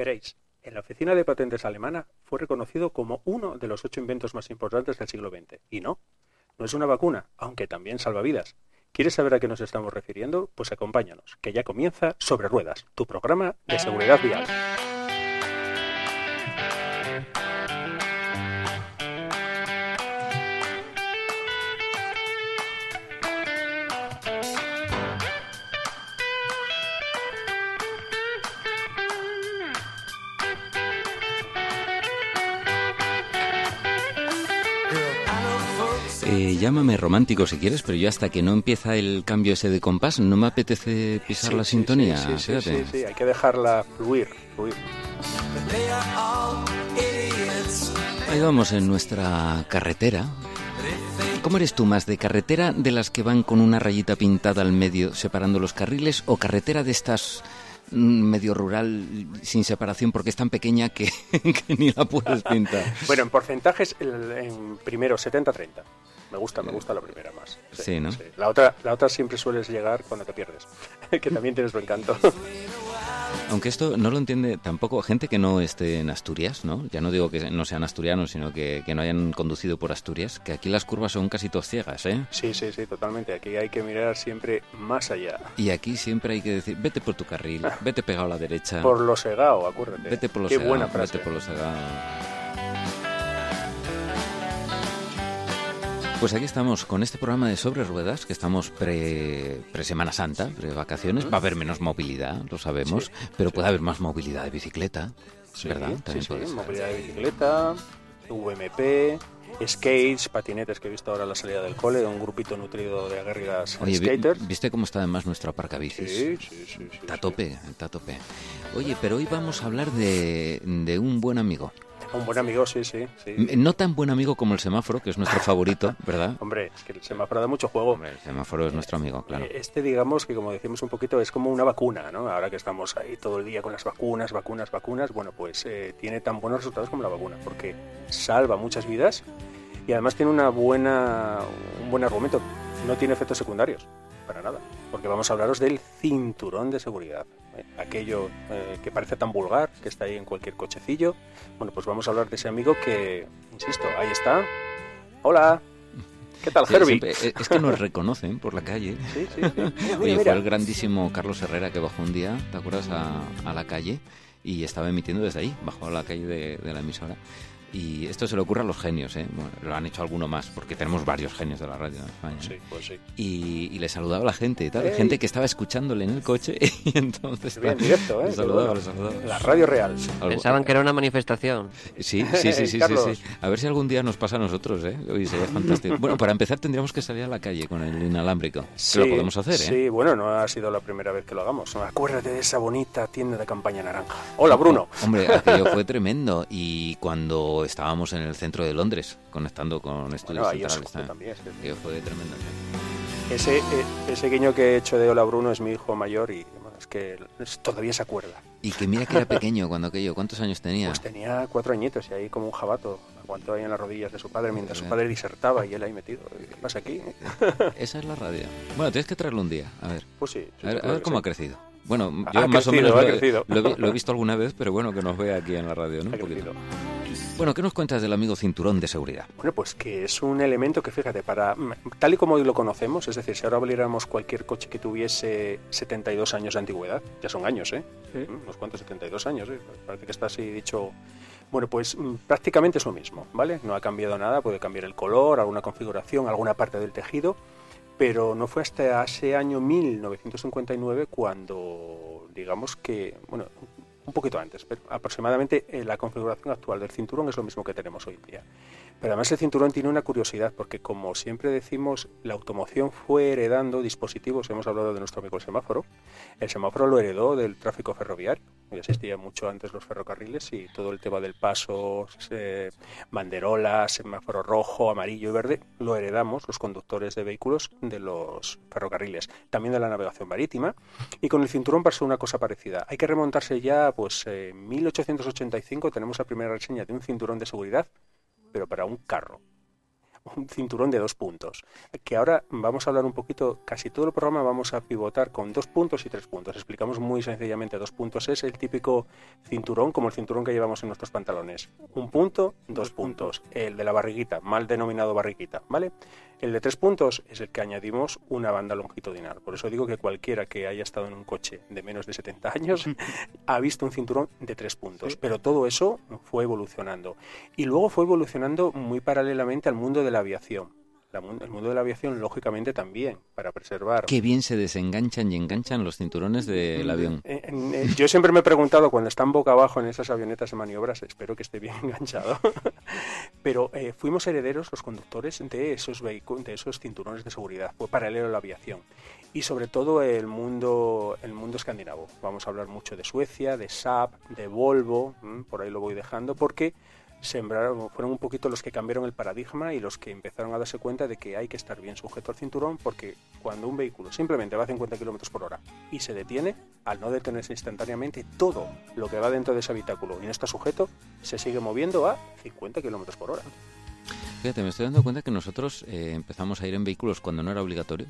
Veréis, en la oficina de patentes alemana fue reconocido como uno de los ocho inventos más importantes del siglo XX. Y no, no es una vacuna, aunque también salva vidas. ¿Quieres saber a qué nos estamos refiriendo? Pues acompáñanos, que ya comienza Sobre Ruedas, tu programa de seguridad vial. Eh, llámame romántico si quieres, pero yo hasta que no empieza el cambio ese de compás no me apetece pisar Sí, la sí, sintonía. Sí, sí, hay que dejarla fluir, fluir. Ahí vamos en nuestra carretera. ¿Cómo eres tú más de carretera de las que van con una rayita pintada al medio separando los carriles o carretera de estas mm, medio rural sin separación porque es tan pequeña que, que ni la puedes pintar? Bueno, en porcentajes, en primero 70-30. Me gusta, me gusta la primera más. Sí, ¿no? La, otra, la otra siempre sueles llegar cuando te pierdes, que también tienes su encanto. Aunque esto no lo entiende tampoco gente que no esté en Asturias, ¿no? Ya no digo que no sean asturianos, sino que, que no hayan conducido por Asturias, que aquí las curvas son casi todas ciegas, ¿eh? Sí, sí, sí, totalmente. Aquí hay que mirar siempre más allá. Y aquí siempre hay que decir, vete por tu carril, vete pegado a la derecha. Por lo segao, acuérdate. vete por los Qué buena frase. vete por. Pues aquí estamos con este programa de Sobre Ruedas, que estamos pre, pre Semana Santa, pre vacaciones. Va a haber menos movilidad, lo sabemos, Sí, pero puede haber más movilidad de bicicleta, ¿verdad? También puede ser. movilidad de bicicleta, VMP, skates, patinetes que he visto ahora a la salida del cole, un grupito nutrido de aguerridas Oye, skaters. ¿viste cómo está además nuestro aparcabicis? Sí, sí, sí, Está a tope, está a tope. Oye, pero hoy vamos a hablar de, de un buen amigo. Un buen amigo, sí, sí, No tan buen amigo como el semáforo, que es nuestro favorito, ¿verdad? Hombre, es que el semáforo da mucho juego. Hombre, el semáforo es nuestro amigo, claro. Eh, Este, digamos que como decimos un poquito, es como una vacuna, ¿no? Ahora que estamos ahí todo el día con las vacunas, vacunas, vacunas, bueno, pues eh, tiene tan buenos resultados como la vacuna, porque salva muchas vidas y además tiene una buena, un buen argumento. No tiene efectos secundarios, para nada, porque vamos a hablaros del cinturón de seguridad. ¿eh? Aquello eh, que parece tan vulgar, que está ahí en cualquier cochecillo. Bueno, pues vamos a hablar de ese amigo que, insisto, ahí está. Hola. ¿Qué tal, Sí, Herbie? siempre- eh, es que nos reconocen por la calle. Sí, sí, sí. Mira, Oye, mira, fue el grandísimo Carlos Herrera que bajó un día, ¿te acuerdas? A, a la calle y estaba emitiendo desde ahí, bajó a la calle de, de la emisora. Y esto se le ocurre a los genios, ¿eh? Bueno, lo han hecho alguno más, porque tenemos varios genios de la radio en España. ¿eh? Sí, pues sí. Y, y le saludaba a la gente y tal, Ey. gente que estaba escuchándole en el coche y entonces... Bien, directo, ¿eh? Le Qué saludaba, bueno. le saludaba. La radio real. Algo- Pensaban que era una manifestación. Sí, sí, sí, sí, sí, Carlos. sí. A ver si algún día nos pasa a nosotros, ¿eh? Hoy sería fantástico. Bueno, para empezar tendríamos que salir a la calle con el inalámbrico. que lo podemos hacer, ¿eh? Sí, bueno, no ha sido la primera vez que lo hagamos. Acuérdate de esa bonita tienda de campaña naranja. Hola, Bruno. Hombre, aquello fue tremendo. Y cuando estábamos en el centro de Londres, conectando con estudios Bueno, centrales también. sí. aquello fue tremendo. Ese, eh, ese guiño que he hecho de Hola, Bruno es mi hijo mayor y es que es- todavía se acuerda. Y que mira que era pequeño cuando aquello. ¿Cuántos años tenía? Pues tenía cuatro añitos y ahí como un jabato. Aguantó ahí en las rodillas de su padre mientras su padre disertaba y él ahí metido. ¿Qué pasa aquí? Esa es la radio. Bueno, tienes que traerlo un día. A ver, Pues sí. sí, a ver, a ver que cómo sí. ha crecido. Bueno, Ha yo más o crecido, menos ha lo, lo he- visto alguna vez, pero bueno, que nos vea aquí en la radio, ¿no? Ha. Bueno, ¿qué nos cuentas del amigo cinturón de seguridad? Bueno, pues que es un elemento que, fíjate, para tal y como hoy lo conocemos, es decir, si ahora abriéramos cualquier coche que tuviese 72 años de antigüedad, ya son años, ¿eh? Mm, Unos cuantos 72 años, ¿eh? Parece que está así dicho. Bueno, pues mm, prácticamente es lo mismo, ¿vale? No ha cambiado nada, puede cambiar el color, alguna configuración, alguna parte del tejido, pero no fue hasta ese año 1959 cuando, digamos que, bueno, un poquito antes, pero aproximadamente eh, la configuración actual del cinturón es lo mismo que tenemos hoy día. Pero además el cinturón tiene una curiosidad, porque como siempre decimos, la automoción fue heredando dispositivos, hemos hablado de nuestro amigo el semáforo, el semáforo lo heredó del tráfico ferroviario, ya existía mucho antes los ferrocarriles y todo el tema del paso, eh, banderolas, semáforo rojo, amarillo y verde, lo heredamos los conductores de vehículos de los ferrocarriles, también de la navegación marítima, y con el cinturón pasó una cosa parecida. Hay que remontarse ya, pues en 1885 tenemos la primera reseña de un cinturón de seguridad, pero para un carro. Un cinturón de dos puntos. Que ahora vamos a hablar un poquito, casi todo el programa vamos a pivotar con dos puntos y tres puntos. Explicamos muy sencillamente, dos puntos es el típico cinturón, como el cinturón que llevamos en nuestros pantalones. Un punto, dos puntos. El de la barriguita, mal denominado barriguita, ¿vale? El de tres puntos es el que añadimos una banda longitudinal. Por eso digo que cualquiera que haya estado en un coche de menos de 70 años ha visto un cinturón de tres puntos. Pero todo eso fue evolucionando. Y luego fue evolucionando muy paralelamente al mundo de la aviación el mundo de la aviación, lógicamente, también, para preservar. Qué bien se desenganchan y enganchan los cinturones del mm, avión. Eh, eh, yo siempre me he preguntado, cuando están boca abajo en esas avionetas de maniobras, espero que esté bien enganchado, pero eh, fuimos herederos, los conductores, de esos, vehículos, de esos cinturones de seguridad. Fue paralelo a la aviación. Y sobre todo el mundo, el mundo escandinavo. Vamos a hablar mucho de Suecia, de Saab, de Volvo, por ahí lo voy dejando, porque sembraron, fueron un poquito los que cambiaron el paradigma y los que empezaron a darse cuenta de que hay que estar bien sujeto al cinturón porque cuando un vehículo simplemente va a 50 km por hora y se detiene, al no detenerse instantáneamente, todo lo que va dentro de ese habitáculo y no está sujeto se sigue moviendo a 50 km por hora. Fíjate, me estoy dando cuenta que nosotros eh, empezamos a ir en vehículos cuando no era obligatorio.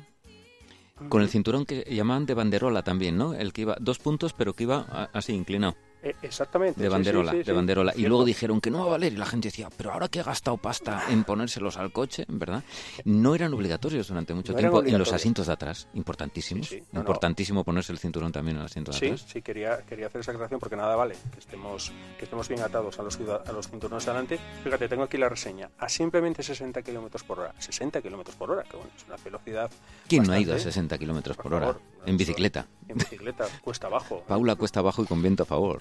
Con el cinturón que llamaban de banderola también, ¿no? El que iba dos puntos, pero que iba así inclinado. Eh, exactamente. De banderola, de banderola. Y luego dijeron que no va a valer y la gente decía, pero ahora que ha gastado pasta en ponérselos al coche, ¿verdad? No eran obligatorios durante mucho tiempo en los asientos de atrás, importantísimos. Importantísimo ponerse el cinturón también en el asiento de atrás. Sí, sí, quería, quería hacer esa aclaración porque nada vale que estemos, que estemos bien atados a los, a los cinturones delante. Fíjate, tengo aquí la reseña. A simplemente 60 kilómetros por hora. 60 kilómetros por hora, que bueno, es una velocidad. ¿Quién no ha ido a 60 kilómetros por, hora? En bicicleta. En bicicleta, cuesta abajo. Paula cuesta abajo y con viento a favor.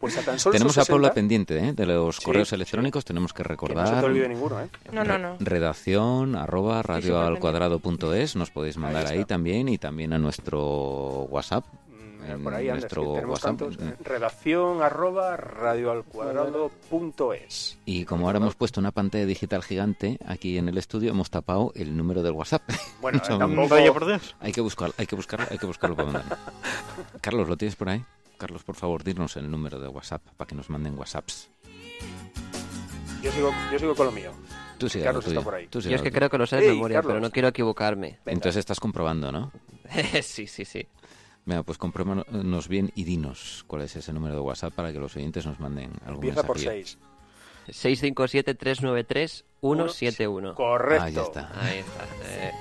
pues a tan solo tenemos a Paula pendiente ¿eh? de los correos electrónicos, tenemos que recordar. no se te olvide ninguno, ¿eh? No, no, no. Redacción arroba radioalcuadrado.es, nos podéis mandar ahí, también y también a nuestro WhatsApp. Mm, por ahí nuestro WhatsApp. Mm. redacción arroba radioalcuadrado.es. Y como ahora hemos puesto una pantalla digital gigante aquí en el estudio, hemos tapado el número del WhatsApp. Bueno, tampoco... por Hay que buscar, hay que buscar, hay que buscarlo para. Carlos, ¿lo tienes por ahí? Carlos, por favor, dinos el número de WhatsApp para que nos manden WhatsApps. Yo sigo, yo sigo con lo mío. Tú sigue Carlos está por ahí. yo es que creo que lo sé de memoria, pero no quiero equivocarme. Entonces estás comprobando, ¿no? sí, sí, sí. Venga, pues compruébanos bien y dinos cuál es ese número de WhatsApp para que los oyentes nos manden algún Empieza por 6. 657-393-171. Correcto. Ahí está. Ahí está. Eh.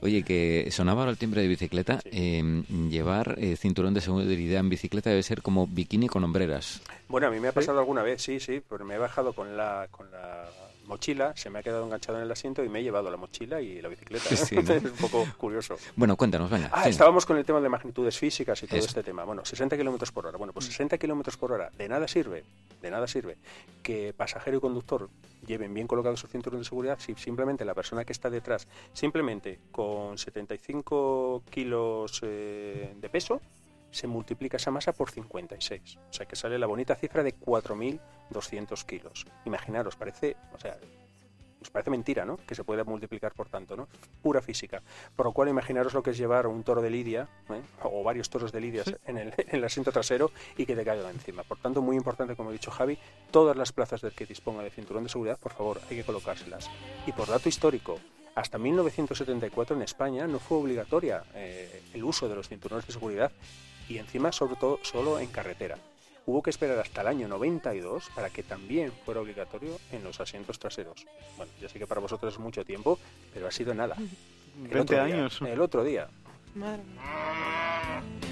Oye, que sonaba ahora el timbre de bicicleta. Em, llevar eh, cinturón de seguridad en bicicleta debe ser como bikini con hombreras. Bueno, a mí me ha pasado alguna vez, sí, sí, pero me he bajado con la, con la mochila, se me ha quedado enganchado en el asiento y me he llevado la mochila y la bicicleta. es un poco curioso. Bueno, cuéntanos, venga. Ah, estábamos con el tema de magnitudes físicas y todo este tema. Bueno, 60 kilómetros por hora. Bueno, pues 60 kilómetros por hora, de nada sirve, de nada sirve que pasajero y conductor lleven bien colocados sus cinturones de seguridad si simplemente la persona que está detrás, simplemente con 75 kilos eh, de peso, se multiplica esa masa por 56. O sea que sale la bonita cifra de 4.200 kilos. Imaginaros, parece, o sea, os parece mentira, ¿no? Que se pueda multiplicar por tanto, ¿no? Pura física. Por lo cual, imaginaros lo que es llevar un toro de lidia, ¿eh? o varios toros de lidia en, el, en, el, asiento trasero y que te caiga encima. Por tanto, muy importante, como ha dicho Javi, todas las plazas del que disponga de cinturón de seguridad, por favor, hay que colocárselas. Y por dato histórico, hasta 1974 en España no fue obligatoria eh, el uso de los cinturones de seguridad y encima sobre todo solo en carretera. Hubo que esperar hasta el año 92 para que también fuera obligatorio en los asientos traseros. Bueno, ya sé que para vosotros es mucho tiempo, pero ha sido nada. 20 años. el otro día. Madre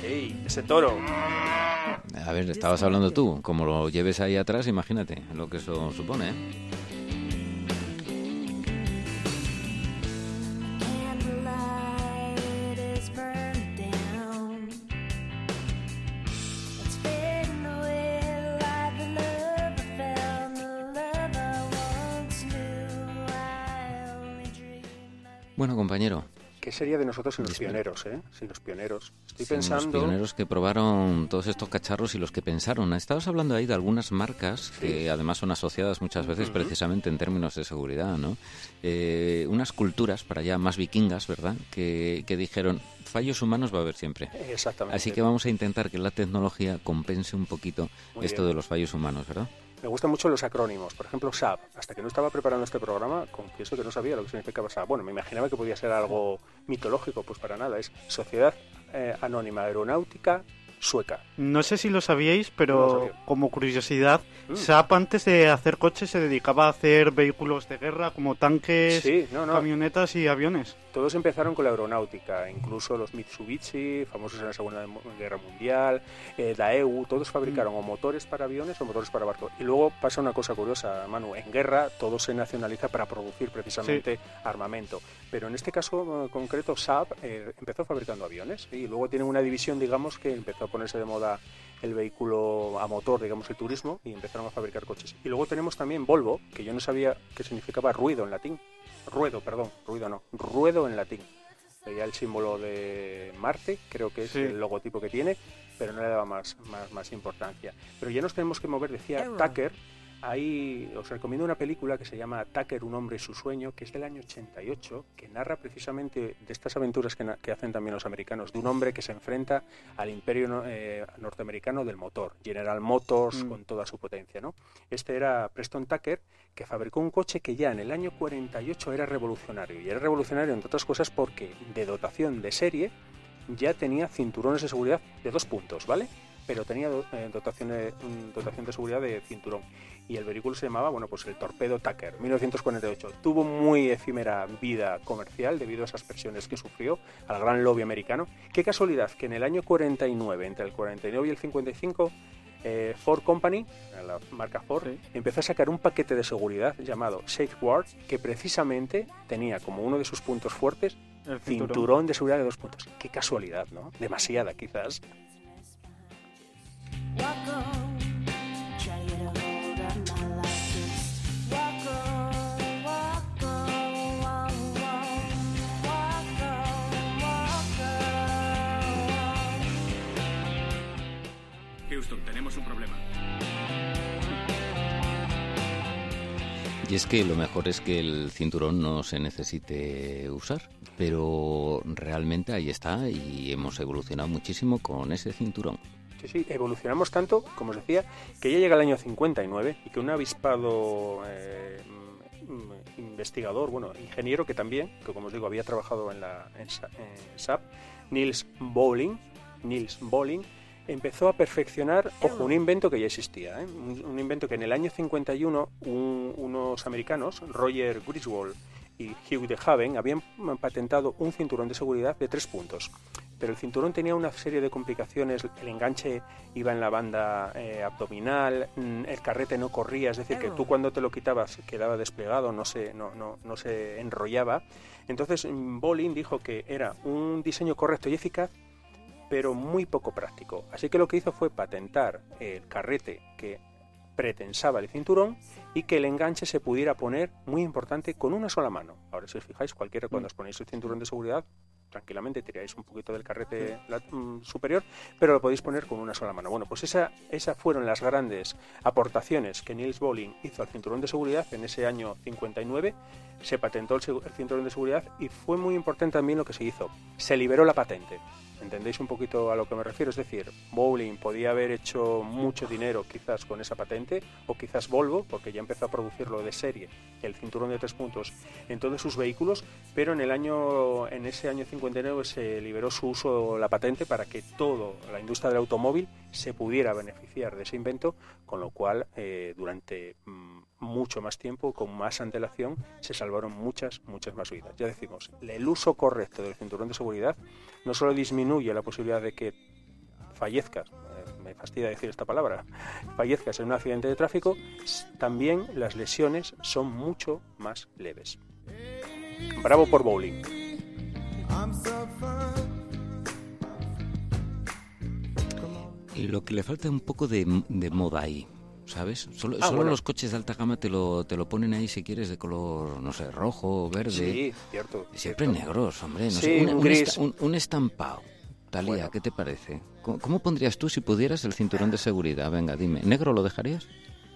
¡Ey! ¡Ese toro! A ver, estabas hablando tú. Como lo lleves ahí atrás, imagínate lo que eso supone, ¿eh? Nosotros sin los pioneros, eh? Sin los pioneros. Estoy pensando... los pioneros que probaron todos estos cacharros y los que pensaron. Estabas hablando ahí de algunas marcas que además son asociadas muchas veces precisamente en términos de seguridad, ¿no? Eh, unas culturas para allá más vikingas, ¿verdad? Que, que dijeron, fallos humanos va a haber siempre. Exactamente. Así que vamos a intentar que la tecnología compense un poquito esto de los fallos humanos, ¿verdad? Me gustan mucho los acrónimos. Por ejemplo, SAP. Hasta que no estaba preparando este programa, confieso que no sabía lo que significaba SAP. Bueno, me imaginaba que podía ser algo mitológico, pues para nada. Es Sociedad eh, Anónima Aeronáutica sueca. No sé si lo sabíais, pero No lo sabía. como curiosidad, Mm. SAP antes de hacer coches se dedicaba a hacer vehículos de guerra como tanques, Sí, no, no. camionetas y aviones. Todos empezaron con la aeronáutica, incluso los Mitsubishi, famosos en la Segunda Guerra Mundial, eh, Daewoo, todos fabricaron o motores para aviones o motores para barcos. Y luego pasa una cosa curiosa, Manu, en guerra todo se nacionaliza para producir precisamente armamento. Pero en este caso eh, concreto, Saab eh, empezó fabricando aviones y luego tienen una división, digamos, que empezó a ponerse de moda el vehículo a motor, digamos, el turismo, y empezaron a fabricar coches. Y luego tenemos también Volvo, que yo no sabía qué significaba ruido en latín. Ruedo, perdón, ruido no, ruedo en latín. Veía el símbolo de Marte, creo que es Sí. el logotipo que tiene, pero no le daba más, más, más importancia. Pero ya nos tenemos que mover, decía Tucker, Ahí os recomiendo una película que se llama Tucker, un hombre y su sueño, que es del año 88, que narra precisamente de estas aventuras que, hacen también los americanos, de un hombre que se enfrenta al imperio eh, norteamericano del motor, General Motors Mm. con toda su potencia. ¿no? Este era Preston Tucker, que fabricó un coche que ya en el año 48 era revolucionario. Y era revolucionario, entre otras cosas, porque de dotación de serie ya tenía cinturones de seguridad de dos puntos, ¿vale? Pero tenía eh, dotación, de, mm, dotación de seguridad de cinturón. Y el vehículo se llamaba, bueno, pues el Torpedo Tucker, 1948. Tuvo muy efímera vida comercial debido a esas presiones que sufrió al gran lobby americano. Qué casualidad que en el año 49, entre el 49 y el 55, eh, Ford Company, la marca Ford, Sí. empezó a sacar un paquete de seguridad llamado Safeguard, que precisamente tenía como uno de sus puntos fuertes El cinturón. cinturón. de seguridad de dos puntos. Qué casualidad, ¿no? Demasiada, quizás. Y es que lo mejor es que el cinturón no se necesite usar, pero realmente ahí está y hemos evolucionado muchísimo con ese cinturón. Sí, sí, evolucionamos tanto, como os decía, que ya llega el año 59 y que un avispado eh, mm, investigador, bueno, ingeniero que también, que como os digo, había trabajado en, la, en, Sa- en SAP, Niels Bowling, Niels Bowling, empezó a perfeccionar, ojo, un invento que ya existía, ¿eh? un, un invento que en el año 51 un- unos americanos, Roger Griswold y Hugh de Haven, habían patentado un cinturón de seguridad de tres puntos. Pero el cinturón tenía una serie de complicaciones, el enganche iba en la banda eh, abdominal, mm, el carrete no corría, es decir, que tú cuando te lo quitabas quedaba desplegado, no se, no, no, no se enrollaba. Entonces mm, Bolin dijo que era un diseño correcto y eficaz, pero muy poco práctico. Así que lo que hizo fue patentar el carrete que pretensaba el cinturón y que el enganche se pudiera poner, muy importante, con una sola mano. Ahora, si os fijáis, cualquiera cuando os ponéis el cinturón de seguridad, tranquilamente tiráis un poquito del carrete mm, superior, pero lo podéis poner con una sola mano. Bueno, pues esa, esas fueron las grandes aportaciones que Niels Boling hizo al cinturón de seguridad en ese año 59. Se patentó el, el cinturón de seguridad y fue muy importante también lo que se hizo. Se liberó la patente. ¿Entendéis un poquito a lo que me refiero? Es decir, Bowling podía haber hecho mucho dinero quizás con esa patente, o quizás Volvo, porque ya empezó a producirlo de serie, el cinturón de tres puntos, en todos sus vehículos, pero en el año, en ese año 59 se liberó su uso la patente para que toda la industria del automóvil se pudiera beneficiar de ese invento, con lo cual eh, durante mm, mucho más tiempo, con más antelación, se salvaron muchas, muchas más vidas. Ya decimos, el uso correcto del cinturón de seguridad no solo disminuye la posibilidad de que fallezcas, eh, me fastidia decir esta palabra, fallezcas en un accidente de tráfico, también las lesiones son mucho más leves. Bravo por Bowling. Lo que le falta un poco de, de moda ahí, ¿sabes? Solo, Ah, solo bueno. los coches de alta gama te lo, te lo ponen ahí si quieres de color, no sé, rojo, verde. Sí, cierto. Siempre cierto. negros, hombre. No Sí, sé, un, un un gris. esta- un- un estampado. Talía, Bueno. ¿qué te parece? ¿Cómo, cómo pondrías tú si pudieras el cinturón de seguridad? Venga, dime. ¿Negro lo dejarías?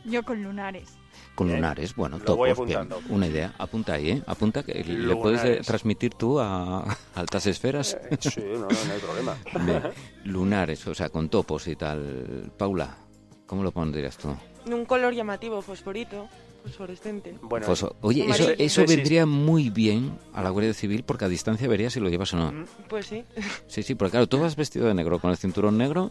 Yo con lunares. Con Bien. lunares, bueno, Lo voy topos, bien. apuntando. Una idea, apunta ahí, ¿eh? Apunta que le puedes eh, Lunares. transmitir tú a altas esferas. Eh, Sí, no, no, no hay problema. Bien. Lunares, o sea, con topos y tal. Paula, ¿cómo lo pondrías tú? un color llamativo, fosforito, fosforescente. Bueno, Fosfo- Oye, eso, vendría muy bien a la Guardia Civil porque a distancia verías si lo llevas o no. Mm. Pues sí, Sí, sí, porque claro, tú vas vestido de negro con el cinturón negro,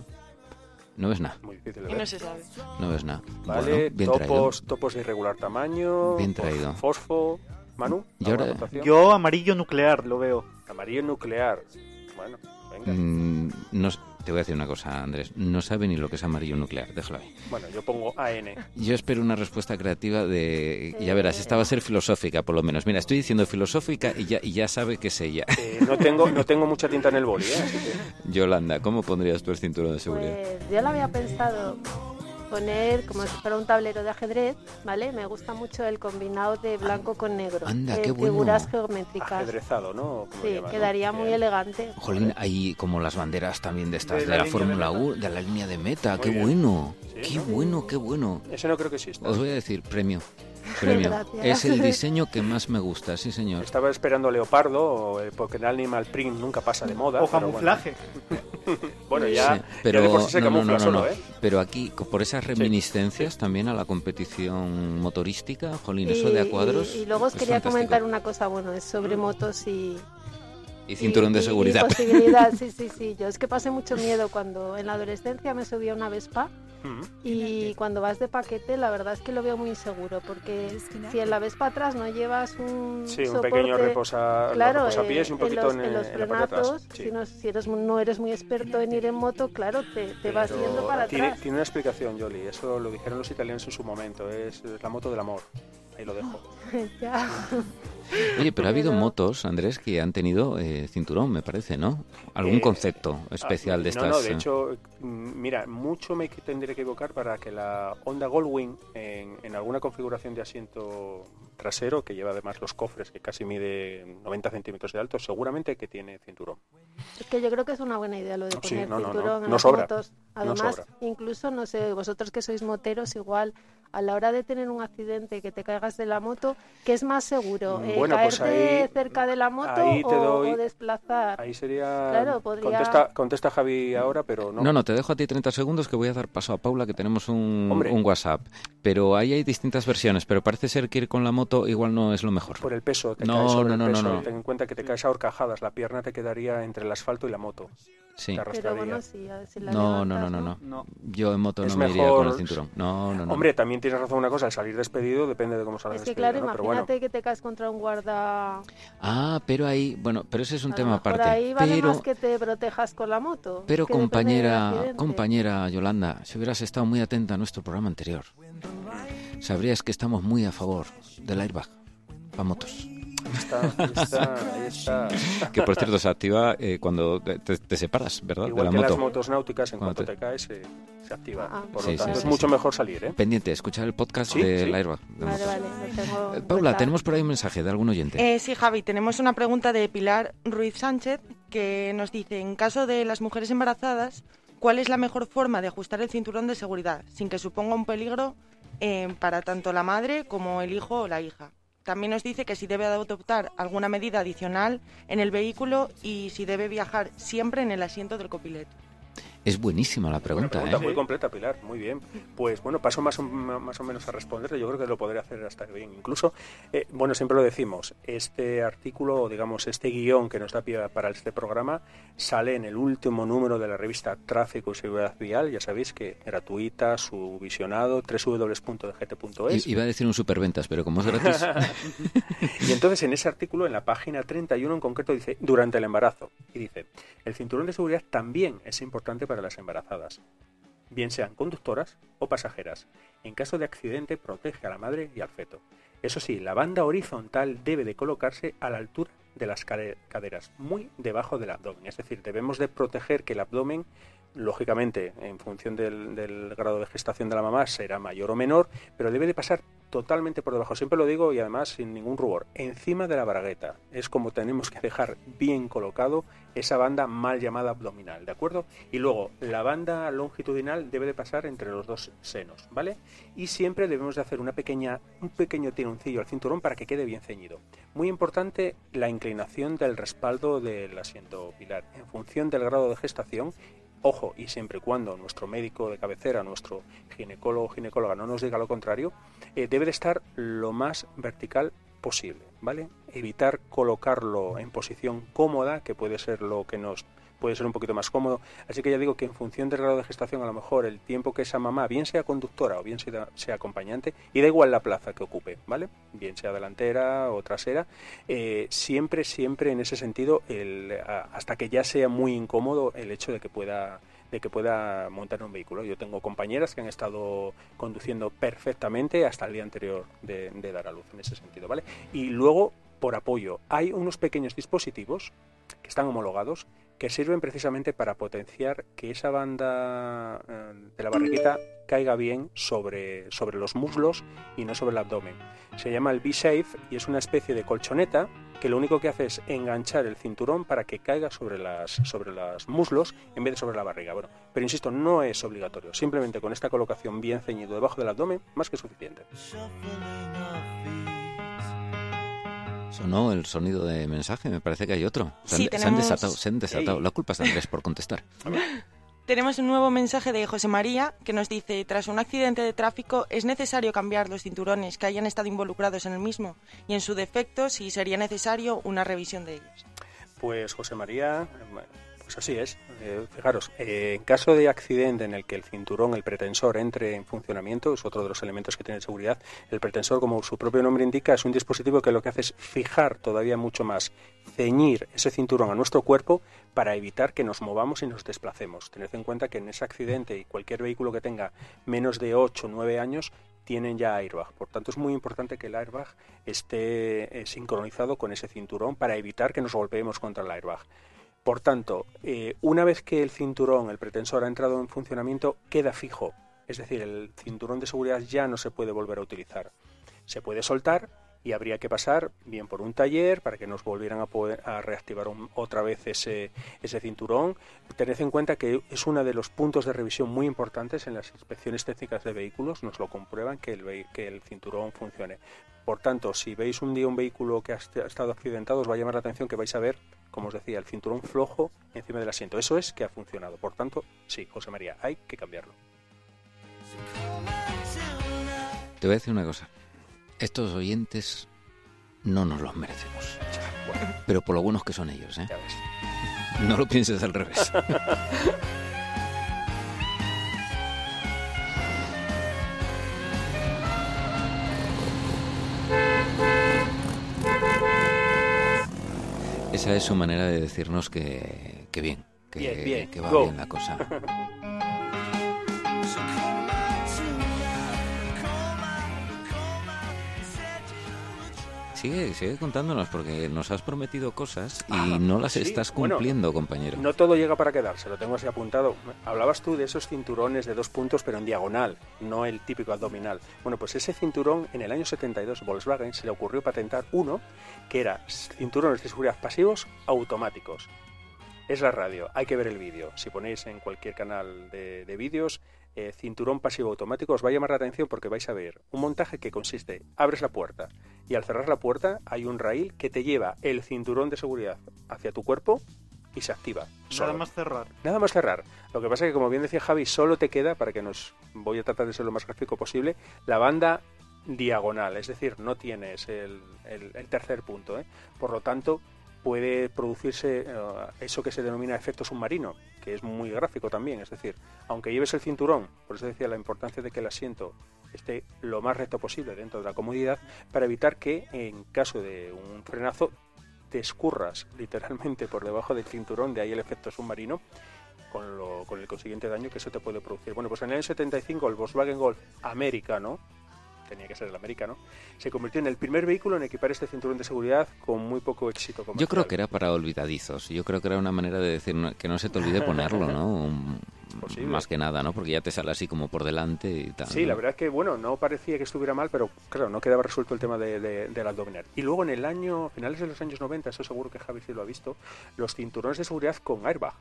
no ves nada, muy difícil de y no se sabe. no ves nada. Vale, Bueno, bien traído. topos, topos de irregular tamaño. Bien traído. Fosfo. Manu, Y ¿alguna ahora-? Yo amarillo nuclear lo veo. Amarillo nuclear. Bueno, venga. Mm, no, te voy a decir una cosa, Andrés. No sabe ni lo que es amarillo nuclear, déjalo ahí. Bueno, yo pongo AN. Yo espero una respuesta creativa de... Ya verás, esta va a ser filosófica, por lo menos. Mira, estoy diciendo filosófica y ya, y ya sabe que es ella. Eh, no, tengo, no tengo mucha tinta en el boli, ¿eh? Así que- Yolanda, ¿cómo pondrías tú el cinturón de seguridad? Pues yo lo había pensado poner como si fuera un tablero de ajedrez, ¿vale? Me gusta mucho el combinado de blanco con negro. Anda, en qué bueno. Figuras geométricas. ajedrezado, ¿no? Como Sí, llaman, ¿no? quedaría muy Bien. elegante. Jolín, hay como las banderas también de estas De de, la Fórmula de meta. 1, de la línea de meta. Muy qué bien. bueno, Sí, qué ¿no? bueno, qué bueno. Ese no creo que exista. Os voy a decir, premio. Premio. Gracias. Es el diseño que más me gusta, sí señor. Estaba esperando leopardo, eh, porque el animal print nunca pasa de moda. O camuflaje. Bueno, bueno, ya, Sí, ya pero de por sí se no, no, camufla no, no, solo, no. ¿eh? Pero aquí, por esas reminiscencias también a la competición motorística, jolín, eso de a cuadros. y- y luego os es quería fantástico. comentar una cosa, bueno, es sobre motos y... Y cinturón y- de y- y seguridad. posibilidad, sí, sí, sí. Yo es que pasé mucho miedo cuando en la adolescencia me subí a una Vespa y cuando vas de paquete la verdad es que lo veo muy inseguro porque si en la Vespa atrás no llevas un Sí, un soporte, pequeño reposa, claro, reposapiés y un poquito los, en, en los en la parte de atrás. frenatos, Sí. si, no, si eres, no eres muy experto en ir en moto, claro, te, te vas yendo para tiene, atrás. tiene una explicación, Jolly. Eso lo dijeron los italianos en su momento. Es, es la moto del amor. Ahí lo dejo. Ya. Oye, pero ha habido Pero- motos, Andrés, que han tenido eh, cinturón, me parece, ¿no? Algún Eh, concepto especial Ah, de estas. No, no, de eh, hecho, mm, mira, mucho me tendré que equivocar para que la Honda Goldwing, en, en alguna configuración de asiento trasero, que lleva además los cofres que casi mide 90 centímetros de alto, seguramente que tiene cinturón. Es que yo creo que es una buena idea lo de Sí, poner no, no, no. cinturón en No las sobra. motos. No Además, sobra. incluso, no sé, vosotros que sois moteros, igual, a la hora de tener un accidente, que te caigas de la moto, ¿qué es más seguro? Mm, Eh, bueno, pues ¿Caerte ahí- cerca de la moto ahí te o, doy- o desplazar? Ahí sería... Claro, podría- contesta, contesta Javi ahora, pero no. No, no, te dejo a ti 30 segundos que voy a dar paso a Paula, que tenemos un, un WhatsApp. Pero ahí hay distintas versiones, pero parece ser que ir con la moto igual no es lo mejor. Por el peso, te No, caes sobre no, el no, no, peso. no. Ten en cuenta que te caes a horcajadas. La pierna te quedaría entre el asfalto y la moto. Sí. Te Pero bueno, sí, a la No, no, no, no, no. No. Yo en moto Es no me iría con el mejor- cinturón. No, no, no. Hombre, también tienes razón una cosa, al salir despedido depende de cómo salgas Es que despedido, claro, ¿no? Imagínate bueno, que te caes contra un guarda. Ah, pero ahí, bueno, pero ese es un a tema mejor aparte. ahí vale pero, más que te protejas con la moto. pero compañera, compañera Yolanda, si hubieras estado muy atenta a nuestro programa anterior, sabrías que estamos muy a favor del airbag para motos. Ahí está, ahí está, ahí está. Que por cierto se activa eh, cuando te, separas, ¿verdad? Igual de que la las moto. motos náuticas, en Cuando cuanto te- te, caes, se, se activa. Ah, Por Sí, lo tanto, sí, es sí, mucho sí. mejor salir, ¿eh? Pendiente, escuchar el podcast de Vale, motos. vale, lo tengo Eh, Paula, cuenta. tenemos por ahí un mensaje de algún oyente. Eh, sí, Javi, tenemos una pregunta de Pilar Ruiz Sánchez que nos dice, en caso de las mujeres embarazadas, ¿cuál es la mejor forma de ajustar el cinturón de seguridad sin que suponga un peligro eh, para tanto la madre como el hijo o la hija? También nos dice que si debe adoptar alguna medida adicional en el vehículo y si debe viajar siempre en el asiento del copiloto. Es buenísima la Buena pregunta, pregunta, ¿eh? muy completa, Pilar, muy bien. Pues bueno, paso más o, más o menos a responder. Yo creo que lo podré hacer hasta bien. Incluso, eh, bueno, siempre lo decimos, este artículo, digamos, este guion que nos da pie para este programa, sale en el último número de la revista Tráfico y Seguridad Vial. Ya sabéis que gratuita, su visionado, www.dgt.es. I- Iba a decir un superventas, pero como es gratis. Y entonces en ese artículo, en la página 31 en concreto, dice durante el embarazo. Y dice, el cinturón de seguridad también es importante para las embarazadas, bien sean conductoras o pasajeras. En caso de accidente, protege a la madre y al feto. Eso sí, la banda horizontal debe de colocarse a la altura de las cade- caderas, muy debajo del abdomen. Es decir, debemos de proteger que el abdomen, lógicamente, en función del, grado de gestación de la mamá, será mayor o menor, pero debe de pasar totalmente por debajo. Siempre lo digo y además sin ningún rubor. Encima de la bragueta. Es como tenemos que dejar bien colocado esa banda mal llamada abdominal, ¿de acuerdo? Y luego, la banda longitudinal debe de pasar entre los dos senos, ¿vale? Y siempre debemos de hacer una pequeña, un pequeño tironcillo al cinturón para que quede bien ceñido. Muy importante la inclinación del respaldo del asiento pilar. En función del grado de gestación, ojo, y siempre y cuando nuestro médico de cabecera, nuestro ginecólogo o ginecóloga no nos diga lo contrario, eh, debe de estar lo más vertical posible, ¿vale? Evitar colocarlo en posición cómoda, que puede ser lo que nos puede ser un poquito más cómodo. Así que ya digo que en función del grado de gestación, a lo mejor el tiempo que esa mamá, bien sea conductora o bien sea, acompañante, y da igual la plaza que ocupe, ¿vale? Bien sea delantera o trasera, eh, siempre, siempre en ese sentido, hasta que ya sea muy incómodo el hecho de que pueda de que pueda montar un vehículo. Yo tengo compañeras que han estado conduciendo perfectamente hasta el día anterior de, de dar a luz en ese sentido, ¿vale? Y luego, por apoyo, hay unos pequeños dispositivos que están homologados que sirven precisamente para potenciar que esa banda eh, de la barriguita caiga bien sobre, sobre los muslos y no sobre el abdomen. Se llama el B-Safe y es una especie de colchoneta que lo único que hace es enganchar el cinturón para que caiga sobre las sobre los muslos en vez de sobre la barriga. Bueno, pero insisto, no es obligatorio. Simplemente con esta colocación bien ceñido debajo del abdomen, más que suficiente. Sonó el sonido de mensaje, me parece que hay otro. Se han, Sí, se han tenemos- desatado, se han desatado. La culpa es de Andrés por contestar. Tenemos un nuevo mensaje de José María que nos dice, tras un accidente de tráfico, ¿es necesario cambiar los cinturones que hayan estado involucrados en el mismo? Y en su defecto, si sería necesario una revisión de ellos. Pues José María, pues así es. Eh, fijaros, eh, en caso de accidente en el que el cinturón, el pretensor, entre en funcionamiento, es otro de los elementos que tiene seguridad. El pretensor, como su propio nombre indica, es un dispositivo que lo que hace es fijar todavía mucho más, ceñir ese cinturón a nuestro cuerpo para evitar que nos movamos y nos desplacemos. Tened en cuenta que en ese accidente y cualquier vehículo que tenga menos de 8 o 9 años tienen ya airbag. Por tanto, es muy importante que el airbag esté eh, sincronizado con ese cinturón para evitar que nos golpeemos contra el airbag. Por tanto, eh, una vez que el cinturón, el pretensor, ha entrado en funcionamiento, queda fijo. Es decir, el cinturón de seguridad ya no se puede volver a utilizar. Se puede soltar y habría que pasar bien por un taller para que nos volvieran a poder a reactivar otra vez ese, cinturón. Tened en cuenta que es uno de los puntos de revisión muy importantes en las inspecciones técnicas de vehículos, nos lo comprueban que el, cinturón funcione. Por tanto, si veis un día un vehículo que ha estado accidentado, os va a llamar la atención que vais a ver, como os decía, el cinturón flojo encima del asiento. Eso es que ha funcionado. Por tanto, sí, José María, hay que cambiarlo. Te voy a decir una cosa. Estos oyentes no nos los merecemos. Bueno, Pero por lo buenos que son ellos, ¿eh? ya ves. No lo pienses al revés. Esa es su manera de decirnos que, que bien, que, Bien, bien, que va go. bien la cosa. Sigue, sigue contándonos porque nos has prometido cosas y Ah, no las sí, estás bueno, cumpliendo, compañero. No todo llega para quedarse, lo tengo así apuntado. Hablabas tú de esos cinturones de dos puntos, pero en diagonal, no el típico abdominal. Bueno, pues ese cinturón en el año 72 Volkswagen se le ocurrió patentar uno que era cinturones de seguridad pasivos automáticos. Es la radio, hay que ver el vídeo. Si ponéis en cualquier canal de, de vídeos, eh, cinturón pasivo automático, os va a llamar la atención porque vais a ver un montaje que consiste, abres la puerta y al cerrar la puerta hay un rail que te lleva el cinturón de seguridad hacia tu cuerpo y se activa. Nada más cerrar. Nada más cerrar. Lo que pasa es que, como bien decía Javi, solo te queda, para que nos voy a tratar de ser lo más gráfico posible, la banda diagonal, es decir, no tienes el, el- el tercer punto. ¿eh? Por lo tanto, puede producirse eh, eso que se denomina efecto submarino, que es muy gráfico también. Es decir, aunque lleves el cinturón, por eso decía la importancia de que el asiento esté lo más recto posible dentro de la comodidad, para evitar que en caso de un frenazo te escurras literalmente por debajo del cinturón, de ahí el efecto submarino, con, lo- con el consiguiente daño que eso te puede producir. Bueno, pues en el año 75 el Volkswagen Golf americano, tenía que ser el americano, se convirtió en el primer vehículo en equipar este cinturón de seguridad con muy poco éxito comercial. Yo creo que era para olvidadizos. Yo creo que era una manera de decir que no se te olvide ponerlo, ¿no? Un- Posible. Más que nada, ¿no? Porque ya te sale así como por delante y tal. Sí, ¿no? la verdad es que, bueno, no parecía que estuviera mal, pero claro, no quedaba resuelto el tema de, de- del abdominal. Y luego en el año, finales de los años 90, eso seguro que Javi sí lo ha visto, los cinturones de seguridad con airbag.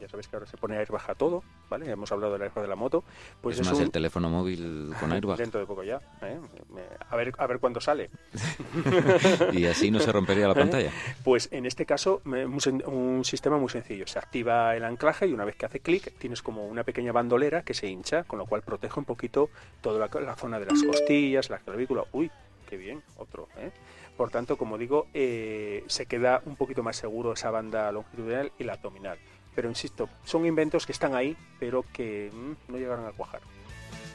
Ya sabéis que ahora se pone airbag a todo, ¿vale? Hemos hablado del airbag de la moto, pues es es más, un- el teléfono móvil con airbag. dentro de poco ya, ¿eh? A ver a ver cuándo sale. y así no se rompería la pantalla. Pues en este caso, un, sistema muy sencillo. Se activa el anclaje y una vez que hace clic, tienes como una pequeña bandolera que se hincha, con lo cual protege un poquito toda la, la zona de las costillas, la clavícula. Uy, qué bien, otro. ¿eh? Por tanto, como digo, eh, se queda un poquito más seguro esa banda longitudinal y la abdominal. Pero insisto, son inventos que están ahí, pero que mm, no llegaron a cuajar.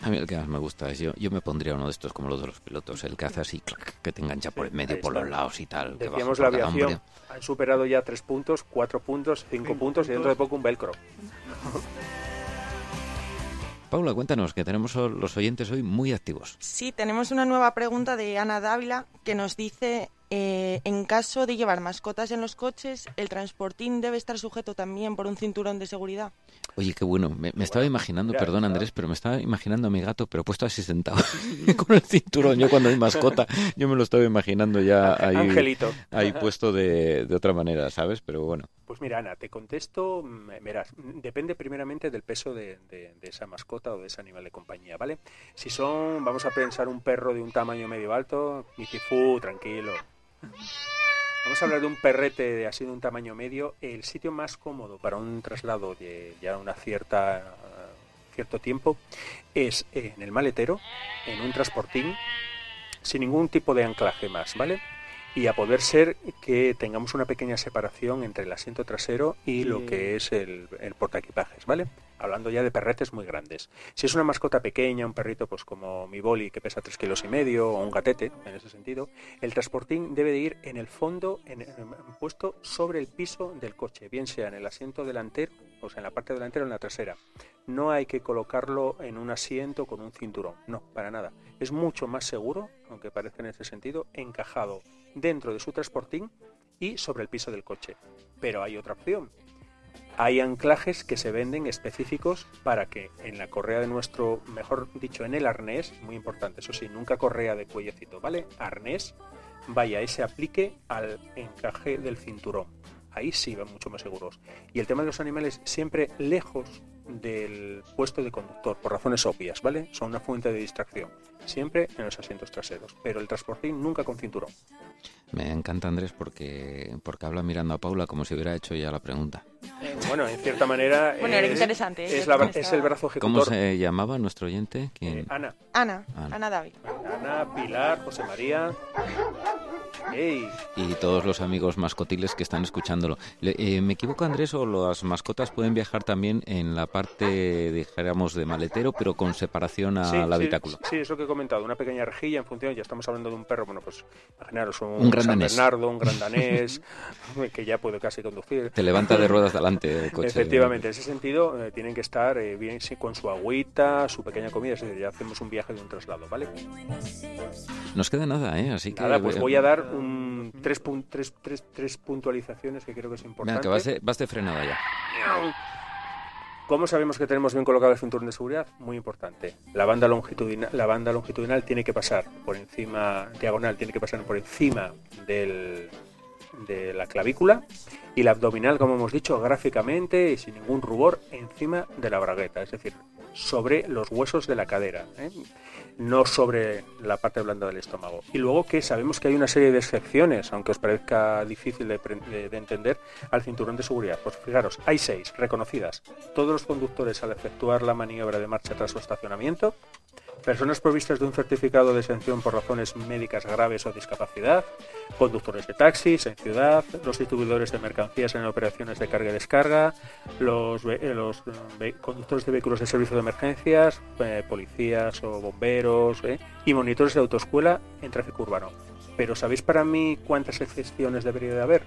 A mí el que más me gusta es yo, yo me pondría uno de estos como los de los pilotos, el que hace así, clac, que te engancha por el medio, por los lados y tal. Decíamos la aviación, han superado ya tres puntos, cuatro puntos, cinco Cinco puntos y dentro de poco un velcro. Paula, cuéntanos, que tenemos los oyentes hoy muy activos. Sí, tenemos una nueva pregunta de Ana Dávila que nos dice, eh, en caso de llevar mascotas en los coches, ¿el transportín debe estar sujeto también por un cinturón de seguridad? Oye, qué bueno. Me, me estaba imaginando, perdón. Andrés, pero me estaba imaginando a mi gato, pero puesto así sentado con el cinturón. Yo cuando hay mascota, yo me lo estaba imaginando ya ahí, Angelito. ahí puesto de, de otra manera, ¿sabes? Pero bueno, Pues mira, Ana, te contesto, mm, verás, depende primeramente del peso de, de- de esa mascota o de ese animal de compañía, ¿vale? Si son, vamos a pensar un perro de un tamaño medio alto, Mitifú, tranquilo. Vamos a hablar de un perrete de así de un tamaño medio. El sitio más cómodo para un traslado de ya una cierta cierto tiempo es en el maletero, en un transportín, sin ningún tipo de anclaje más, ¿vale? Y a poder ser que tengamos una pequeña separación entre el asiento trasero y lo que es el, el portaequipajes, ¿vale? Hablando ya de perretes muy grandes. Si es una mascota pequeña, un perrito pues como mi boli que pesa tres kilos y medio, o un gatete, en ese sentido, el transportín debe de ir en el fondo, en, en- puesto sobre el piso del coche, bien sea en el asiento delantero, o sea, en la parte delantera o en la trasera. No hay que colocarlo en un asiento con un cinturón, no, para nada. Es mucho más seguro, aunque parezca en ese sentido, encajado dentro de su transportín y sobre el piso del coche. Pero hay otra opción. Hay anclajes que se venden específicos para que en la correa de nuestro, mejor dicho, en el arnés, muy importante, eso sí, nunca correa de cuellecito, ¿vale? Arnés, vaya ese aplique al encaje del cinturón. Ahí sí van mucho más seguros. Y el tema de los animales siempre lejos del puesto de conductor, por razones obvias, ¿vale? Son una fuente de distracción. Siempre en los asientos traseros. Pero el transportín nunca con cinturón. me encanta Andrés porque, porque habla mirando a Paula como si hubiera hecho ya la pregunta. Bueno, en cierta manera. Bueno, era es- interesante, ¿eh? Es, la- es el brazo ejecutor. ¿Cómo se llamaba nuestro oyente? ¿Quién? Eh, Ana. Ana, Ana. Ana Dávila. Ana, Pilar, José María. Y todos los amigos mascotiles que están escuchándolo. Le- eh, ¿Me equivoco, Andrés, o las mascotas pueden viajar también en la parte, dijéramos, de maletero, pero con separación al Sí, sí, habitáculo? Sí, eso que he comentado, una pequeña rejilla en función, ya estamos hablando de un perro, bueno, pues imaginaros un, Un gran San danés. Bernardo, un gran danés, que ya puede casi conducir. Te levanta de ruedas delante el coche. Efectivamente, en ese sentido eh, tienen que estar eh, bien sí, con su agüita, su pequeña comida, es decir, ya hacemos un viaje de un traslado, ¿vale? Nos queda nada, ¿eh? Así que... Nada, pues voy a dar un, tres, tres, tres- tres puntualizaciones que creo que es importante. que vas de, vas de frenada ya. ¿Cómo sabemos que tenemos bien colocado el cinturón de seguridad? Muy importante. La banda longitudinal, la banda longitudinal tiene que pasar por encima, diagonal, tiene que pasar por encima del, de la clavícula y la abdominal, como hemos dicho, gráficamente y sin ningún rubor, encima de la bragueta, es decir, sobre los huesos de la cadera, ¿eh? no sobre la parte blanda del estómago. Y luego que sabemos que hay una serie de excepciones, aunque os parezca difícil de, de entender, al cinturón de seguridad. Pues fijaros, hay seis reconocidas. Todos los conductores al efectuar la maniobra de marcha tras su estacionamiento, personas provistas de un certificado de exención por razones médicas graves o discapacidad, conductores de taxis en ciudad, los distribuidores de mercancías en operaciones de carga y descarga, los, eh, los eh, conductores de vehículos de servicio de emergencias, eh, policías o bomberos eh, y monitores de autoescuela en tráfico urbano. Pero ¿sabéis para mí cuántas excepciones debería de haber?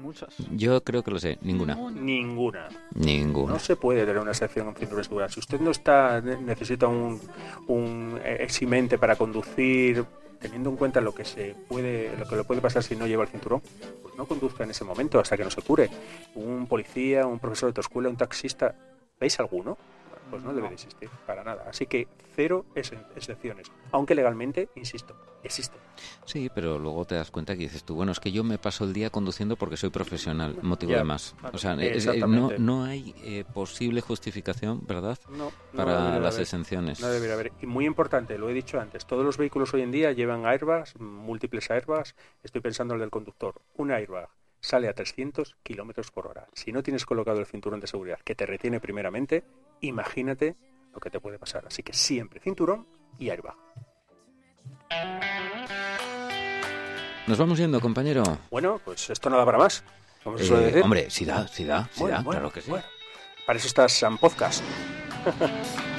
Muchas. Yo creo que lo sé. Ninguna. Ninguna. Ninguna. No se puede tener una excepción en cinturón de seguridad. Si usted no está necesita un, un eh, eximente para conducir, teniendo en cuenta lo que se puede, lo que le puede pasar si no lleva el cinturón, pues no conduzca en ese momento hasta que no se cure. Un policía, un profesor de tu escuela, un taxista, ¿veis alguno? Pues no debe de existir, para nada. Así que cero ex- excepciones. Aunque legalmente, insisto, existe. Sí, pero luego te das cuenta que dices tú, bueno, es que yo me paso el día conduciendo porque soy profesional, motivo Ya, de más. O sea, es- no, no hay eh, posible justificación, ¿verdad? No, no Para las haber. exenciones. No debería haber. Y muy importante, lo he dicho antes, todos los vehículos hoy en día llevan airbags, múltiples airbags. Estoy pensando en el del conductor. Un airbag sale a 300 kilómetros por hora. Si no tienes colocado el cinturón de seguridad que te retiene primeramente, imagínate lo que te puede pasar. Así que siempre cinturón y airbag. Nos vamos yendo, compañero. Bueno, pues esto nada para más. Eh, decir. hombre, sí da, sí da, sí Bueno, da, bueno, claro que sí. bueno. Para eso estás Sam Podcast.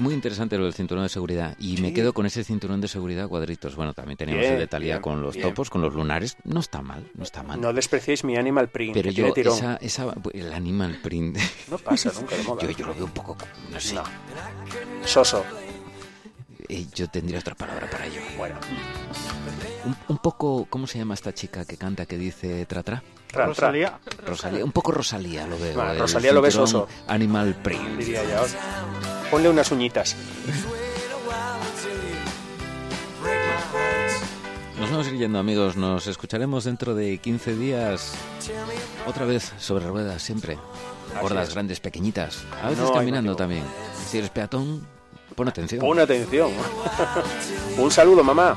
Muy interesante lo del cinturón de seguridad. Y me quedo con ese cinturón de seguridad cuadritos. Bueno, también teníamos Bien, el de Talía bien, con los bien. topos, con los lunares. No está mal, no está mal. No despreciéis mi animal print. Pero que tiene yo, tirón. esa, esa, el animal print, No pasa nunca de moda. yo, yo lo veo un poco, no sé, No. Soso. Eh, yo tendría otra palabra para ello. Bueno, Un, un poco, ¿cómo se llama esta chica que canta que dice tra tra? Rosalía, Rosalía, un poco Rosalía lo veo. El Rosalía lo ves oso. Animal print. diría ya. Ponle unas uñitas. Nos vamos a ir yendo, amigos. Nos escucharemos dentro de 15 días. Otra vez sobre ruedas, siempre. Gordas, es. grandes, pequeñitas. A veces No caminando también. Si eres peatón, pon atención. Pon atención. Un saludo, mamá.